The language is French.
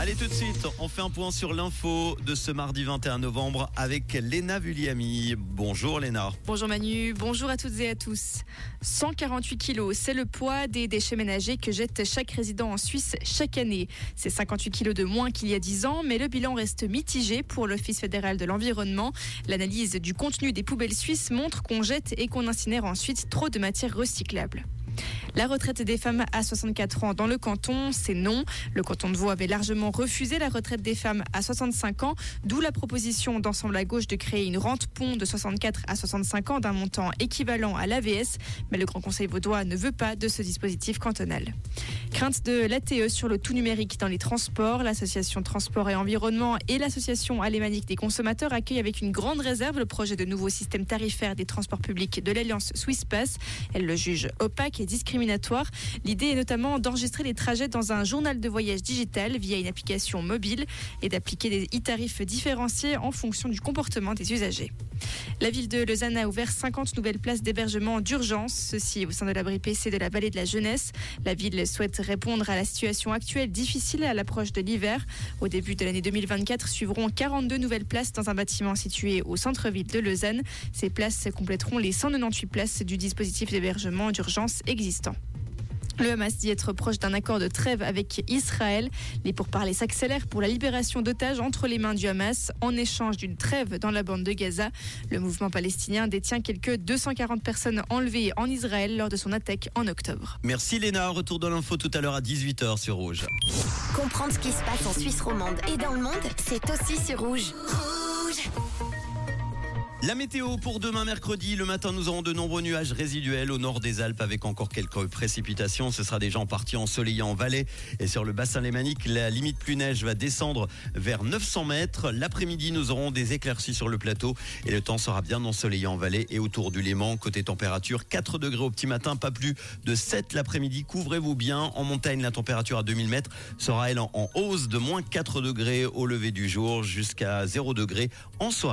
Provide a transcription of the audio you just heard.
Allez tout de suite, on fait un point sur l'info de ce mardi 21 novembre avec Léna Vulliami. Bonjour Léna. Bonjour Manu, bonjour à toutes et à tous. 148 kilos, c'est le poids des déchets ménagers que jette chaque résident en Suisse chaque année. C'est 58 kilos de moins qu'il y a 10 ans, mais le bilan reste mitigé pour l'Office fédéral de l'environnement. L'analyse du contenu des poubelles suisses montre qu'on jette et qu'on incinère ensuite trop de matières recyclables. La retraite des femmes à 64 ans dans le canton, c'est non. Le canton de Vaud avait largement refusé la retraite des femmes à 65 ans, d'où la proposition d'ensemble à gauche de créer une rente pont de 64 à 65 ans d'un montant équivalent à l'AVS, mais le Grand Conseil vaudois ne veut pas de ce dispositif cantonal. Crainte de l'ATE sur le tout numérique dans les transports, l'association Transport et Environnement et l'association alémanique des consommateurs accueillent avec une grande réserve le projet de nouveau système tarifaire des transports publics de l'Alliance Swisspass. Elle le juge opaque et discriminatoire. L'idée est notamment d'enregistrer les trajets dans un journal de voyage digital via une application mobile et d'appliquer des e-tarifs différenciés en fonction du comportement des usagers. La ville de Lausanne a ouvert 50 nouvelles places d'hébergement d'urgence, ceci au sein de l'abri PC de la vallée de la jeunesse. La ville souhaite répondre à la situation actuelle difficile à l'approche de l'hiver. Au début de l'année 2024, suivront 42 nouvelles places dans un bâtiment situé au centre-ville de Lausanne. Ces places compléteront les 198 places du dispositif d'hébergement d'urgence existant. Le Hamas dit être proche d'un accord de trêve avec Israël. Les pourparlers s'accélèrent pour la libération d'otages entre les mains du Hamas en échange d'une trêve dans la bande de Gaza. Le mouvement palestinien détient quelques 240 personnes enlevées en Israël lors de son attaque en octobre. Merci Léna, retour de l'info tout à l'heure à 18h sur Rouge. Comprendre ce qui se passe en Suisse romande et dans le monde, c'est aussi sur Rouge. Rouge La météo pour demain mercredi, le matin nous aurons de nombreux nuages résiduels au nord des Alpes avec encore quelques précipitations. Ce sera déjà en partie ensoleillé en vallée et sur le bassin lémanique, la limite plus neige va descendre vers 900 mètres. L'après-midi, nous aurons des éclaircies sur le plateau et le temps sera bien ensoleillé en vallée et autour du Léman. Côté température, 4 degrés au petit matin, pas plus de 7 l'après-midi. Couvrez-vous bien. En montagne, la température à 2000 mètres sera elle en hausse de moins 4 degrés au lever du jour jusqu'à 0 degrés en soirée.